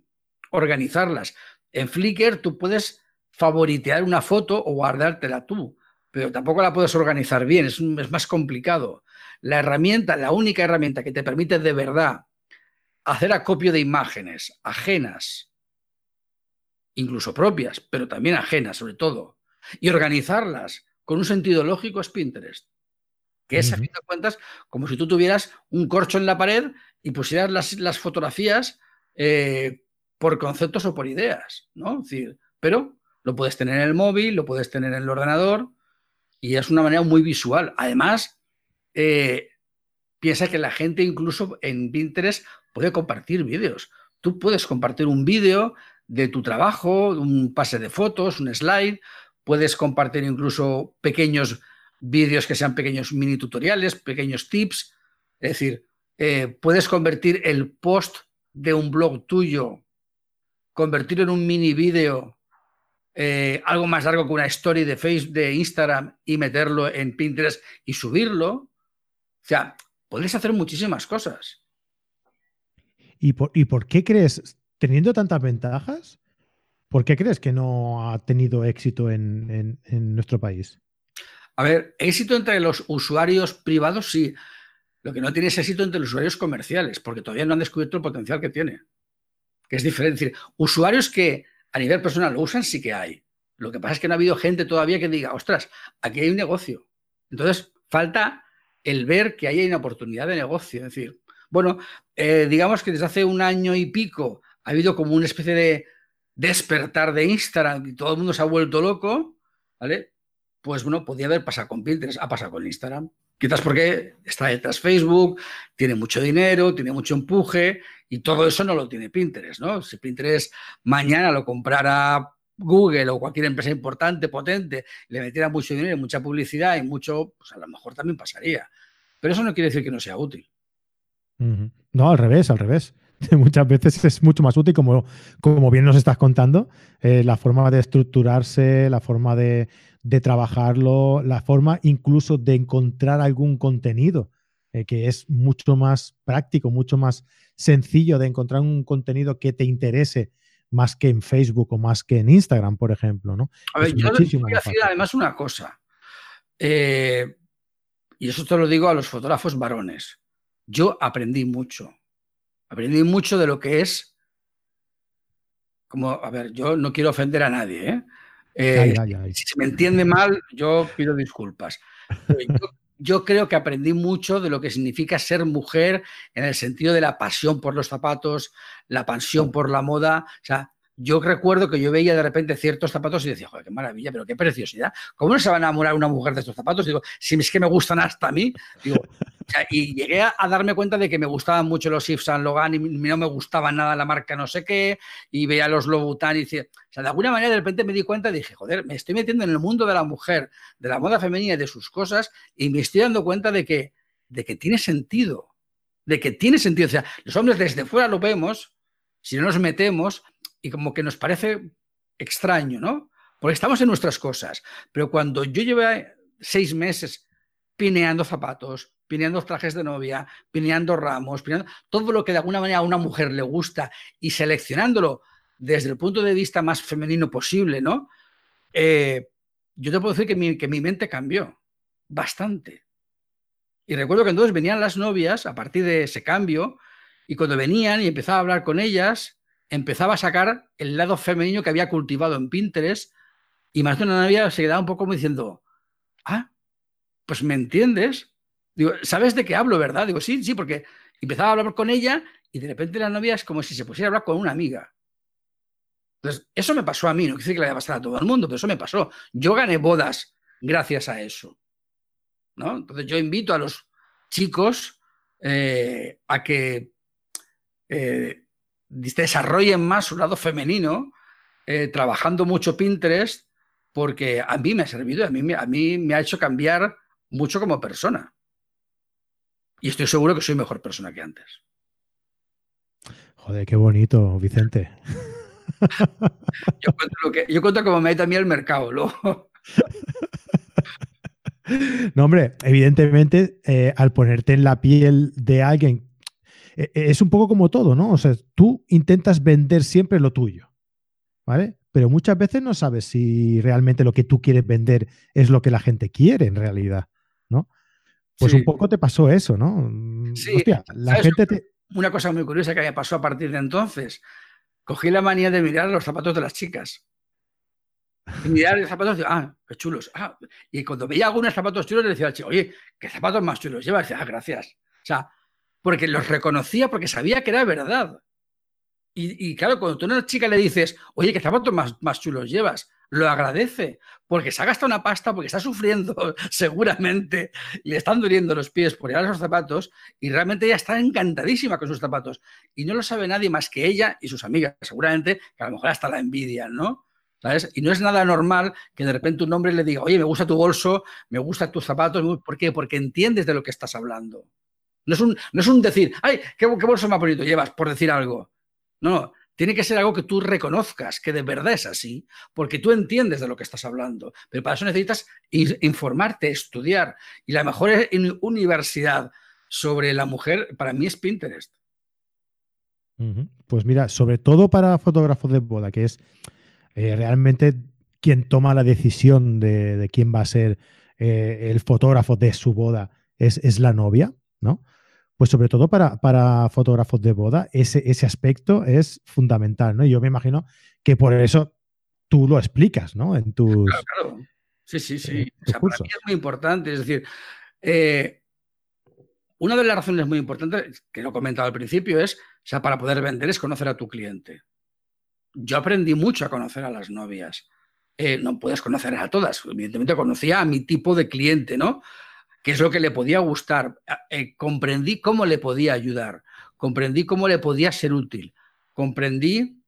[SPEAKER 2] organizarlas. En Flickr tú puedes favoritear una foto o guardártela tú, pero tampoco la puedes organizar bien, es, es más complicado. La herramienta, la única herramienta que te permite de verdad hacer acopio de imágenes ajenas, incluso propias, pero también ajenas sobre todo, y organizarlas con un sentido lógico es Pinterest. Que es, a fin de cuentas, como si tú tuvieras un corcho en la pared y pusieras las, fotografías eh, por conceptos o por ideas, ¿no? decir, pero lo puedes tener en el móvil, lo puedes tener en el ordenador y es una manera muy visual. Además, eh, piensa que la gente incluso en Pinterest puede compartir vídeos. Tú puedes compartir un vídeo de tu trabajo, un pase de fotos, un slide, puedes compartir incluso pequeños vídeos que sean pequeños mini tutoriales, pequeños tips. Es decir, eh, puedes convertir el post de un blog tuyo, convertirlo en un mini vídeo, eh, algo más largo que una story de Facebook, de Instagram y meterlo en Pinterest y subirlo. O sea, Puedes hacer muchísimas cosas.
[SPEAKER 1] ¿Y por, qué crees, teniendo tantas ventajas, por qué crees que no ha tenido éxito en, nuestro país?
[SPEAKER 2] A ver, éxito entre los usuarios privados sí. Lo que no tiene es éxito entre los usuarios comerciales, porque todavía no han descubierto el potencial que tiene. Que es diferente. usuarios que a nivel personal lo usan sí que hay. Lo que pasa es que no ha habido gente todavía que diga, ostras, aquí hay un negocio. Entonces, falta el ver que ahí hay una oportunidad de negocio. Es decir, bueno, eh, digamos que desde hace un año y pico ha habido como una especie de despertar de Instagram y todo el mundo se ha vuelto loco, ¿vale? Pues bueno, podía haber pasado con Pinterest, ha pasado con Instagram. Quizás porque está detrás Facebook, tiene mucho dinero, tiene mucho empuje y todo eso no lo tiene Pinterest, ¿no? Si Pinterest mañana lo comprara Google o cualquier empresa importante, potente, le metiera mucho dinero, mucha publicidad y mucho, pues a lo mejor también pasaría. Pero eso no quiere decir que no sea útil.
[SPEAKER 1] No, al revés, al revés. Muchas veces es mucho más útil, como, como bien nos estás contando, eh, la forma de estructurarse, la forma de, de trabajarlo, la forma incluso de encontrar algún contenido, eh, que es mucho más práctico, mucho más sencillo de encontrar un contenido que te interese más que en Facebook o más que en Instagram, por ejemplo. ¿no?
[SPEAKER 2] A ver, yo voy a decir además una cosa, eh, y eso te lo digo a los fotógrafos varones. Yo aprendí mucho, aprendí mucho de lo que es, como, a ver, yo no quiero ofender a nadie, ¿eh? Eh, si se me entiende mal, yo pido disculpas. Yo, creo que aprendí mucho de lo que significa ser mujer en el sentido de la pasión por los zapatos, la pasión por la moda. O sea, yo recuerdo que yo veía de repente ciertos zapatos y decía, joder, qué maravilla, pero qué preciosidad. ¿Cómo no se va a enamorar una mujer de estos zapatos? Digo, si es que me gustan hasta a mí. Digo, y llegué a, darme cuenta de que me gustaban mucho los Yves Saint Logan y no me gustaba nada la marca no sé qué, y veía los Louboutin y decía, o sea, de alguna manera de repente me di cuenta y dije, joder, me estoy metiendo en el mundo de la mujer, de la moda femenina y de sus cosas, y me estoy dando cuenta de que, de que tiene sentido, de que tiene sentido. O sea, los hombres desde fuera lo vemos, si no nos metemos, y como que nos parece extraño, ¿no? Porque estamos en nuestras cosas, pero cuando yo llevé seis meses pineando zapatos, pineando trajes de novia, pineando ramos, pineando, todo lo que de alguna manera a una mujer le gusta y seleccionándolo desde el punto de vista más femenino posible, ¿no? Eh, yo te puedo decir que mi, que mi mente cambió bastante. Y recuerdo que entonces venían las novias a partir de ese cambio y cuando venían y empezaba a hablar con ellas, empezaba a sacar el lado femenino que había cultivado en Pinterest y más de una novia se quedaba un poco como diciendo, ah, pues me entiendes. Digo, ¿sabes de qué hablo, verdad? Digo, sí, sí, porque empezaba a hablar con ella y de repente la novia es como si se pusiera a hablar con una amiga. Entonces, eso me pasó a mí, no quiere decir que le haya pasado a todo el mundo, pero eso me pasó. Yo gané bodas gracias a eso. ¿no? Entonces, yo invito a los chicos eh, a que eh, desarrollen más su lado femenino, eh, trabajando mucho Pinterest, porque a mí me ha servido, a mí, a mí me ha hecho cambiar mucho como persona. Y estoy seguro que soy mejor persona que antes.
[SPEAKER 1] Joder, qué bonito, Vicente.
[SPEAKER 2] yo, cuento lo que, yo cuento como me ha también el mercado luego.
[SPEAKER 1] No, hombre, evidentemente, eh, al ponerte en la piel de alguien, eh, eh, es un poco como todo, ¿no? O sea, tú intentas vender siempre lo tuyo, ¿vale? Pero muchas veces no sabes si realmente lo que tú quieres vender es lo que la gente quiere en realidad, ¿no? Pues un poco te pasó eso, ¿no?
[SPEAKER 2] Sí, la gente Una cosa muy curiosa que me pasó a partir de entonces. Cogí la manía de mirar los zapatos de las chicas. Y mirar los zapatos, ah, qué chulos. Ah, y cuando veía algunos zapatos chulos, le decía al chico, oye, ¿qué zapatos más chulos llevas? Y decía, ah, gracias. O sea, porque los reconocía, porque sabía que era verdad. Y, claro, cuando tú a una chica le dices, oye, ¿qué zapatos más, más chulos llevas? lo agradece, porque se ha gastado una pasta, porque está sufriendo seguramente, le están doliendo los pies por llevar esos zapatos, y realmente ella está encantadísima con sus zapatos. Y no lo sabe nadie más que ella y sus amigas, seguramente, que a lo mejor hasta la envidian, ¿no? ¿Sabes? Y no es nada normal que de repente un hombre le diga, oye, me gusta tu bolso, me gustan tus zapatos. ¿Por qué? Porque entiendes de lo que estás hablando. No es un, no es un decir, ay, ¿qué, qué bolso más bonito llevas, por decir algo. No, tiene que ser algo que tú reconozcas, que de verdad es así, porque tú entiendes de lo que estás hablando. Pero para eso necesitas informarte, estudiar. Y la mejor universidad sobre la mujer para mí es Pinterest.
[SPEAKER 1] Pues mira, sobre todo para fotógrafos de boda, que es eh, realmente quien toma la decisión de, quién va a ser eh, el fotógrafo de su boda, es, es la novia, ¿no? Pues sobre todo para, fotógrafos de boda, ese, ese, aspecto es fundamental, ¿no? Y yo me imagino que por eso tú lo explicas, ¿no? En tus.
[SPEAKER 2] Claro, claro. Sí, sí, sí. O sea, para mí es muy importante. Es decir, eh, una de las razones muy importantes, que lo he comentado al principio, es, o sea, para poder vender es conocer a tu cliente. Yo aprendí mucho a conocer a las novias. Eh, no puedes conocer a todas. Evidentemente conocía a mi tipo de cliente, ¿no? Qué es lo que le podía gustar. Eh, comprendí cómo le podía ayudar. Comprendí cómo le podía ser útil. Comprendí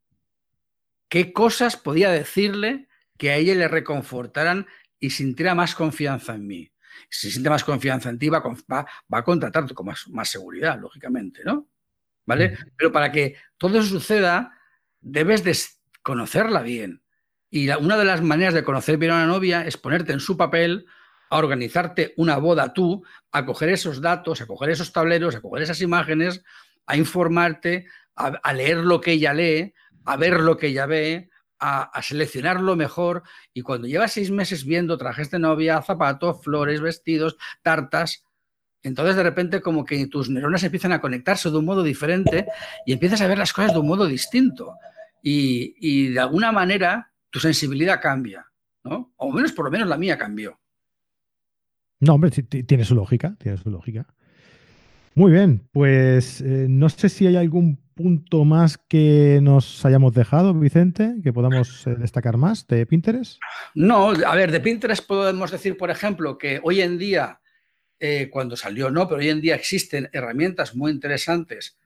[SPEAKER 2] qué cosas podía decirle que a ella le reconfortaran y sintiera más confianza en mí. Si siente más confianza en ti, va, a contratarte con más, seguridad, lógicamente, ¿no? ¿Vale? Pero para que todo eso suceda, debes de conocerla bien. Y una de las maneras de conocer bien a una novia es ponerte en su papel, a organizarte una boda tú, a coger esos datos, a coger esos tableros, a coger esas imágenes, a informarte, a leer lo que ella lee, a ver lo que ella ve, a, seleccionarlo mejor y cuando llevas seis meses viendo trajes de novia, zapatos, flores, vestidos, tartas, entonces de repente como que tus neuronas empiezan a conectarse de un modo diferente y empiezas a ver las cosas de un modo distinto y, de alguna manera tu sensibilidad cambia, ¿no? O menos por lo menos la mía cambió.
[SPEAKER 1] No, hombre, tiene su lógica, tiene su lógica. Muy bien, pues eh, no sé si hay algún punto más que nos hayamos dejado, Vicente, que podamos eh, destacar más de Pinterest?
[SPEAKER 2] No, a ver, de Pinterest podemos decir, por ejemplo, que hoy en día, eh, cuando salió no, pero hoy en día existen herramientas muy interesantes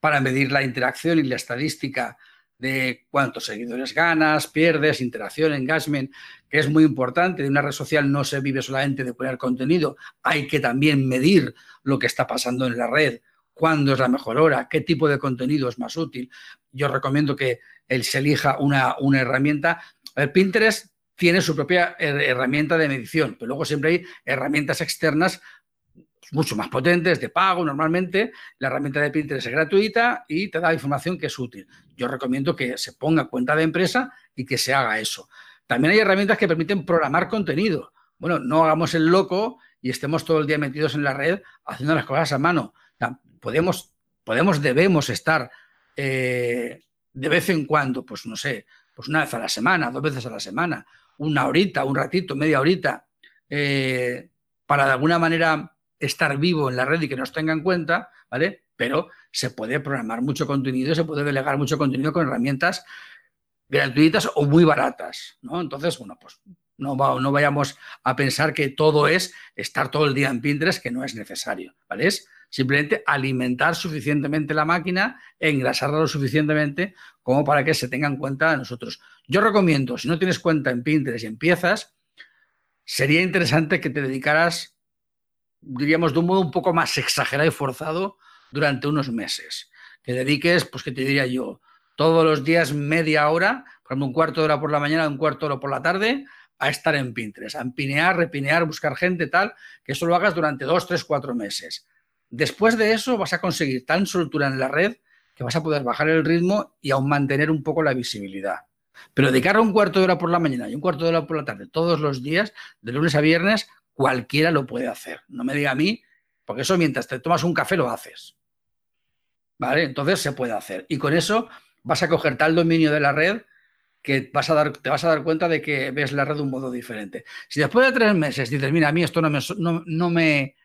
[SPEAKER 2] para medir la interacción y la estadística de cuántos seguidores ganas, pierdes, interacción, engagement, que es muy importante. De una red social no se vive solamente de poner contenido, hay que también medir lo que está pasando en la red, cuándo es la mejor hora, qué tipo de contenido es más útil. Yo recomiendo que él se elija una, una herramienta. El Pinterest tiene su propia herramienta de medición, pero luego siempre hay herramientas externas mucho más potentes, de pago normalmente. La herramienta de Pinterest es gratuita y te da información que es útil. Yo recomiendo que se ponga cuenta de empresa y que se haga eso. También hay herramientas que permiten programar contenido. Bueno, no hagamos el loco y estemos todo el día metidos en la red haciendo las cosas a mano podemos, podemos debemos estar eh, de vez en cuando, pues no sé, pues una vez a la semana, dos veces a la semana, una horita, un ratito, media horita, eh, para de alguna manera estar vivo en la red y que nos tenga en cuenta, ¿vale? Pero se puede programar mucho contenido, se puede delegar mucho contenido con herramientas gratuitas o muy baratas, ¿no? Entonces, bueno, pues no, vayamos a pensar que todo es estar todo el día en Pinterest, que no es necesario, ¿vale? Es Simplemente alimentar suficientemente la máquina, engrasarla lo suficientemente como para que se tenga en cuenta de nosotros. Yo recomiendo, si no tienes cuenta en Pinterest y empiezas, sería interesante que te dedicaras, diríamos, de un modo un poco más exagerado y forzado durante unos meses. Que dediques, pues que te diría yo, todos los días media hora, por ejemplo, un cuarto de hora por la mañana, un cuarto de hora por la tarde, a estar en Pinterest, a empinear, repinear, buscar gente, tal, que eso lo hagas durante dos, tres, cuatro meses. Después de eso vas a conseguir tan soltura en la red que vas a poder bajar el ritmo y aún mantener un poco la visibilidad. Pero dedicar un cuarto de hora por la mañana y un cuarto de hora por la tarde todos los días, de lunes a viernes, cualquiera lo puede hacer. No me diga a mí, porque eso mientras te tomas un café lo haces. ¿Vale? Entonces se puede hacer. Y con eso vas a coger tal dominio de la red que vas a dar, te vas a dar cuenta de que ves la red de un modo diferente. Si después de tres meses dices, mira, a mí esto no me, no me,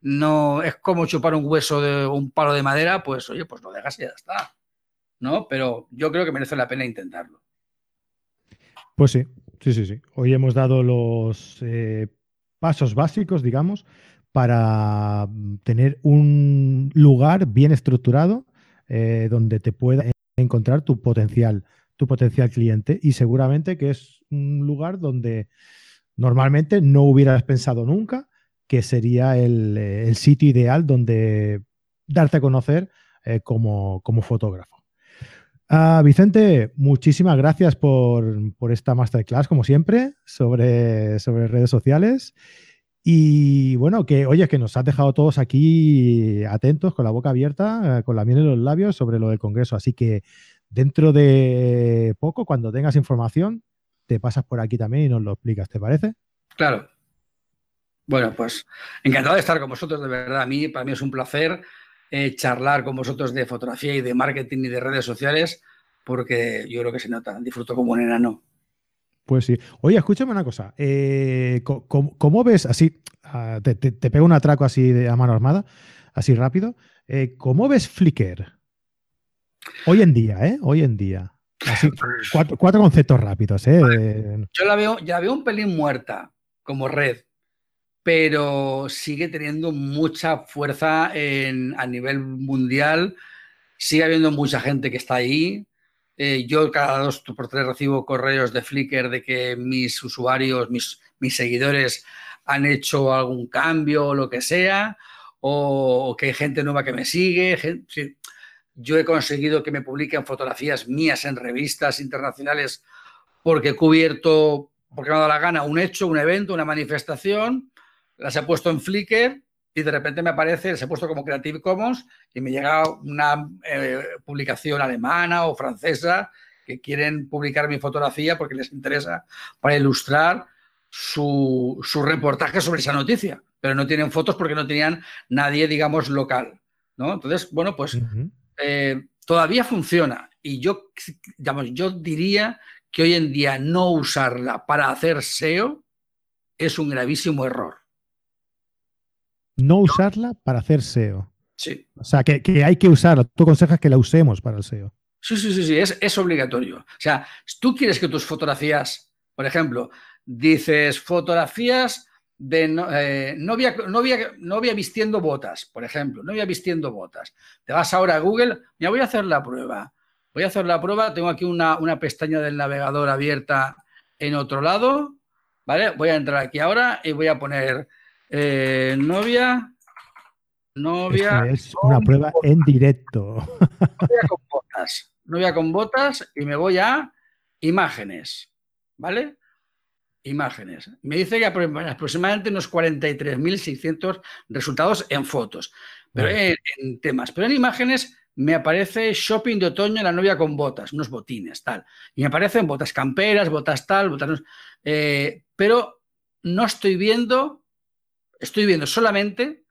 [SPEAKER 2] no es como chupar un hueso de un palo de madera, pues oye, pues lo dejas y ya está. ¿No? Pero yo creo que merece la pena intentarlo.
[SPEAKER 1] Pues sí, sí, sí, sí. Hoy hemos dado los eh, pasos básicos, digamos, para tener un lugar bien estructurado eh, donde te pueda encontrar tu potencial, tu potencial cliente. Y seguramente que es un lugar donde normalmente no hubieras pensado nunca que sería eh, el, sitio ideal donde darte a conocer eh, como, fotógrafo. Ah, Vicente, muchísimas gracias por, esta masterclass, como siempre, sobre, sobre redes sociales. Y bueno, que oye, que nos has dejado todos aquí atentos, con la boca abierta, eh, con la miel en los labios sobre lo del Congreso. Así que dentro de poco, cuando tengas información, te pasas por aquí también y nos lo explicas, ¿te parece?
[SPEAKER 2] Claro, bueno, pues encantado de estar con vosotros, de verdad. A mí, para mí es un placer eh, charlar con vosotros de fotografía y de marketing y de redes sociales, porque yo creo que se nota, disfruto como un enano.
[SPEAKER 1] Pues sí. Oye, escúchame una cosa. Eh, ¿cómo, ves, así, ah, te, pego un atraco así de, a mano armada, así rápido? Eh, ¿Cómo ves Flickr? Hoy en día, ¿eh? Hoy en día. Así, cuatro, conceptos rápidos, ¿eh?
[SPEAKER 2] Yo la veo, ya veo un pelín muerta como red, pero sigue teniendo mucha fuerza a nivel mundial. Sigue habiendo mucha gente que está ahí. Eh, yo cada dos por tres recibo correos de Flickr de que mis usuarios, mis, mis seguidores han hecho algún cambio o lo que sea, o, que hay gente nueva que me sigue. yo he conseguido que me publiquen fotografías mías en revistas internacionales porque he cubierto, porque me ha dado la gana, un hecho, un evento, una manifestación, las he puesto en Flickr y de repente me aparece, se ha puesto como Creative Commons y me llega una eh, publicación alemana o francesa que quieren publicar mi fotografía porque les interesa para ilustrar su, reportaje sobre esa noticia, pero no tienen fotos porque no tenían nadie, digamos, local. ¿no? Entonces, bueno, pues eh, todavía funciona y yo, digamos, yo diría que hoy en día no usarla para hacer SEO es un gravísimo error
[SPEAKER 1] no usarla para hacer SEO.
[SPEAKER 2] Sí.
[SPEAKER 1] O sea, que, hay que usarla. Tú aconsejas que la usemos para el SEO.
[SPEAKER 2] Sí, sí, sí, sí, es, obligatorio. O sea, tú quieres que tus fotografías, por ejemplo, dices fotografías de eh, novia, novia, novia, vistiendo botas, por ejemplo, novia vistiendo botas. Te vas ahora a Google, ya voy a hacer la prueba. Voy a hacer la prueba, tengo aquí una, una pestaña del navegador abierta en otro lado, ¿vale? Voy a entrar aquí ahora y voy a poner eh, novia. Novia.
[SPEAKER 1] es una prueba en directo.
[SPEAKER 2] Novia con botas. Novia con botas y me voy a imágenes. ¿Vale? Imágenes. Me dice que aproximadamente unos 43.600 resultados en fotos. Pero en, temas. Pero en imágenes me aparece shopping de otoño la novia con botas, unos botines, tal. Y me aparecen botas camperas, botas tal, botas. Eh, pero no estoy viendo estoy viendo solamente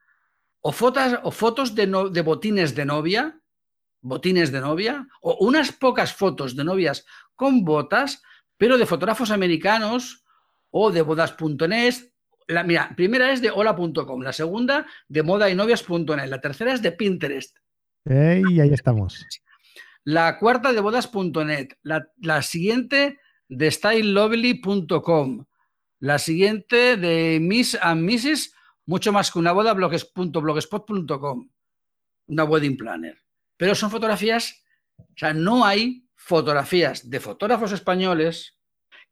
[SPEAKER 2] o fotos, o fotos de, de botines de novia, botines de novia, o unas pocas fotos de novias con botas, pero de fotógrafos americanos o de bodas.net. La, mira, primera es de hola.com, la segunda de moda y novias.net, la tercera es de Pinterest.
[SPEAKER 1] Y ahí estamos.
[SPEAKER 2] La cuarta de bodas.net, la, la siguiente de stylelovely.com, la siguiente de Miss and Mrs mucho más que una boda, blogs.blogspot.com, una wedding planner. Pero son fotografías, o sea, no hay fotografías de fotógrafos españoles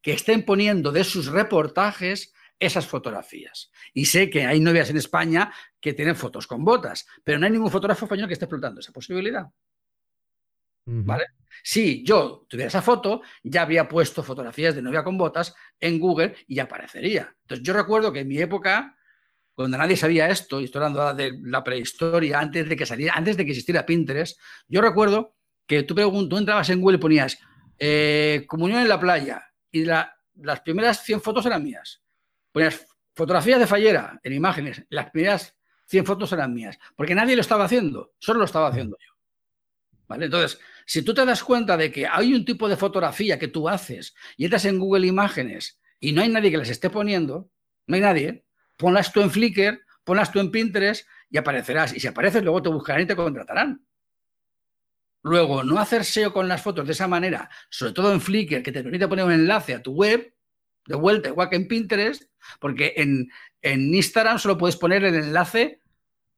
[SPEAKER 2] que estén poniendo de sus reportajes esas fotografías. Y sé que hay novias en España que tienen fotos con botas, pero no hay ningún fotógrafo español que esté explotando esa posibilidad. ¿Vale? Si yo tuviera esa foto, ya había puesto fotografías de novia con botas en Google y aparecería. Entonces yo recuerdo que en mi época cuando nadie sabía esto, y estoy hablando de la prehistoria, antes de que saliera, antes de que existiera Pinterest, yo recuerdo que tú, tú entrabas en Google y ponías eh, comunión en la playa y las primeras 100 fotos eran mías. Ponías fotografías de fallera en imágenes, las primeras 100 fotos eran mías, porque nadie lo estaba haciendo, solo lo estaba haciendo yo. ¿Vale? Entonces, si tú te das cuenta de que hay un tipo de fotografía que tú haces y entras en Google Imágenes y no hay nadie que las esté poniendo, no hay nadie, ponlas tú en Flickr, ponlas tú en Pinterest y aparecerás. Y si apareces, luego te buscarán y te contratarán. Luego, no hacer SEO con las fotos de esa manera, sobre todo en Flickr, que te permite poner un enlace a tu web, de vuelta, igual que en Pinterest, porque en, Instagram solo puedes poner el enlace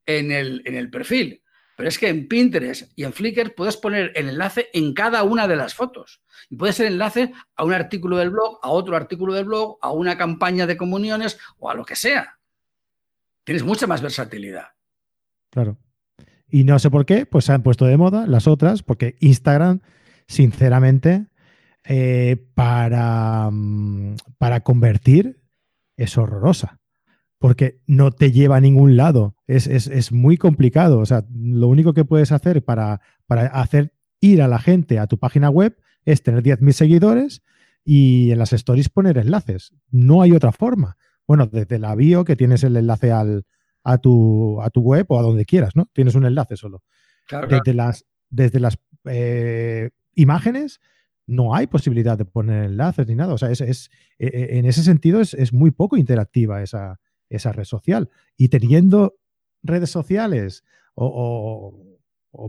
[SPEAKER 2] en el, en el perfil. Pero es que en Pinterest y en Flickr puedes poner el enlace en cada una de las fotos. Y puede ser enlace a un artículo del blog, a otro artículo del blog, a una campaña de comuniones o a lo que sea. Tienes mucha más versatilidad.
[SPEAKER 1] Claro. Y no sé por qué, pues se han puesto de moda las otras, porque Instagram, sinceramente, eh, para, mm, para convertir es horrorosa porque no te lleva a ningún lado. Es, muy complicado. O sea, lo único que puedes hacer para, para hacer ir a la gente a tu página web es tener 10.000 seguidores y en las stories poner enlaces. No hay otra forma. Bueno, desde la bio que tienes el enlace al, a, tu, a tu web o a donde quieras, ¿no? Tienes un enlace solo. desde las, desde las eh, imágenes no hay posibilidad de poner enlaces ni nada. O sea, es, es e, e, en ese sentido es, muy poco interactiva esa, esa, red social. Y teniendo redes sociales o,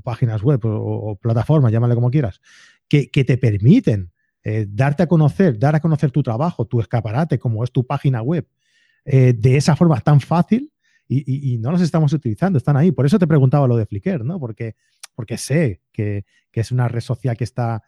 [SPEAKER 1] páginas web o, plataformas, llámale como quieras, que, te permiten eh, darte a conocer, dar a conocer tu trabajo, tu escaparate, como es tu página web, eh, de esa forma tan fácil, y, no los estamos utilizando, están ahí. Por eso te preguntaba lo de Flickr, ¿no? Porque, porque sé que, es una red social que está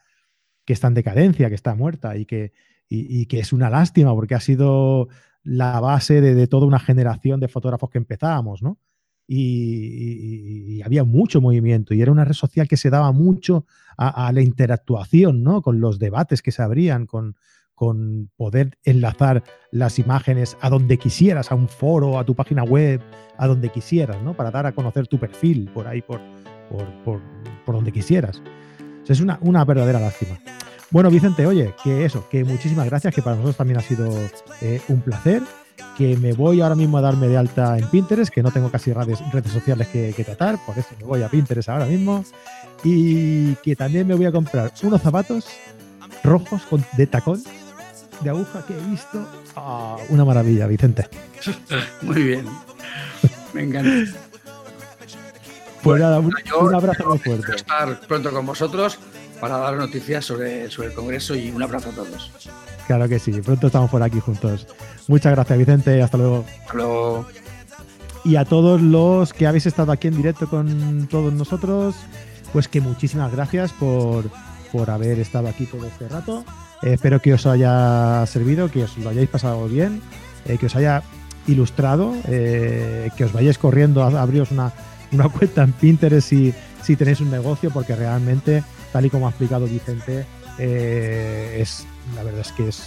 [SPEAKER 1] que está en decadencia, que está muerta y que, y, que es una lástima porque ha sido la base de, toda una generación de fotógrafos que empezábamos, ¿no? Y, había mucho movimiento y era una red social que se daba mucho a, la interactuación, ¿no? Con los debates que se abrían, con, con poder enlazar las imágenes a donde quisieras, a un foro, a tu página web, a donde quisieras, ¿no? Para dar a conocer tu perfil por ahí, por, por, por, por donde quisieras es una, una verdadera lástima. Bueno, Vicente, oye, que eso, que muchísimas gracias, que para nosotros también ha sido eh, un placer, que me voy ahora mismo a darme de alta en Pinterest, que no tengo casi redes, redes sociales que, tratar, por eso me voy a Pinterest ahora mismo, y que también me voy a comprar unos zapatos rojos con, de tacón de aguja que he visto. Ah, una maravilla, Vicente.
[SPEAKER 2] Muy bien. Me encanta.
[SPEAKER 1] Pues nada, un, abrazo muy fuerte.
[SPEAKER 2] estar pronto con vosotros para dar noticias sobre, sobre el Congreso y un abrazo a todos.
[SPEAKER 1] Claro que sí, pronto estamos por aquí juntos. Muchas gracias, Vicente. Hasta luego.
[SPEAKER 2] Hasta luego.
[SPEAKER 1] Y a todos los que habéis estado aquí en directo con todos nosotros, pues que muchísimas gracias por, por haber estado aquí todo este rato. espero que os haya servido, que os lo hayáis pasado bien, eh, que os haya ilustrado, eh, que os vayáis corriendo a abriros una, una cuenta en Pinterest si, si tenéis un negocio, porque realmente, tal y como ha explicado Vicente, eh, es, la verdad es que es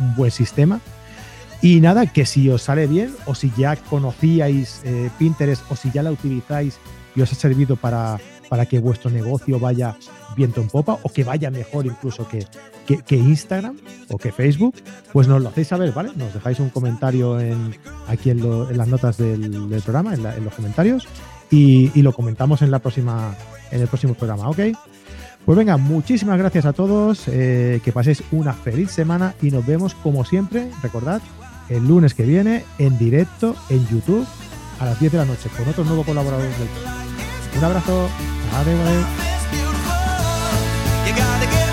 [SPEAKER 1] un buen sistema. Y nada, que si os sale bien o si ya conocíais eh, Pinterest o si ya la utilizáis y os ha servido para, para que vuestro negocio vaya viento en popa o que vaya mejor incluso que, que, Instagram o que Facebook, pues nos lo hacéis saber, ¿vale? Nos dejáis un comentario en, aquí en, las notas del, programa, en, en, los comentarios, y, lo comentamos en, la próxima, en el próximo programa, ¿ok? Pues venga, muchísimas gracias a todos, eh, que paséis una feliz semana y nos vemos como siempre, recordad, el lunes que viene en directo en YouTube a las 10 de la noche con otro nuevo colaborador del Un abrazo, adiós. adiós.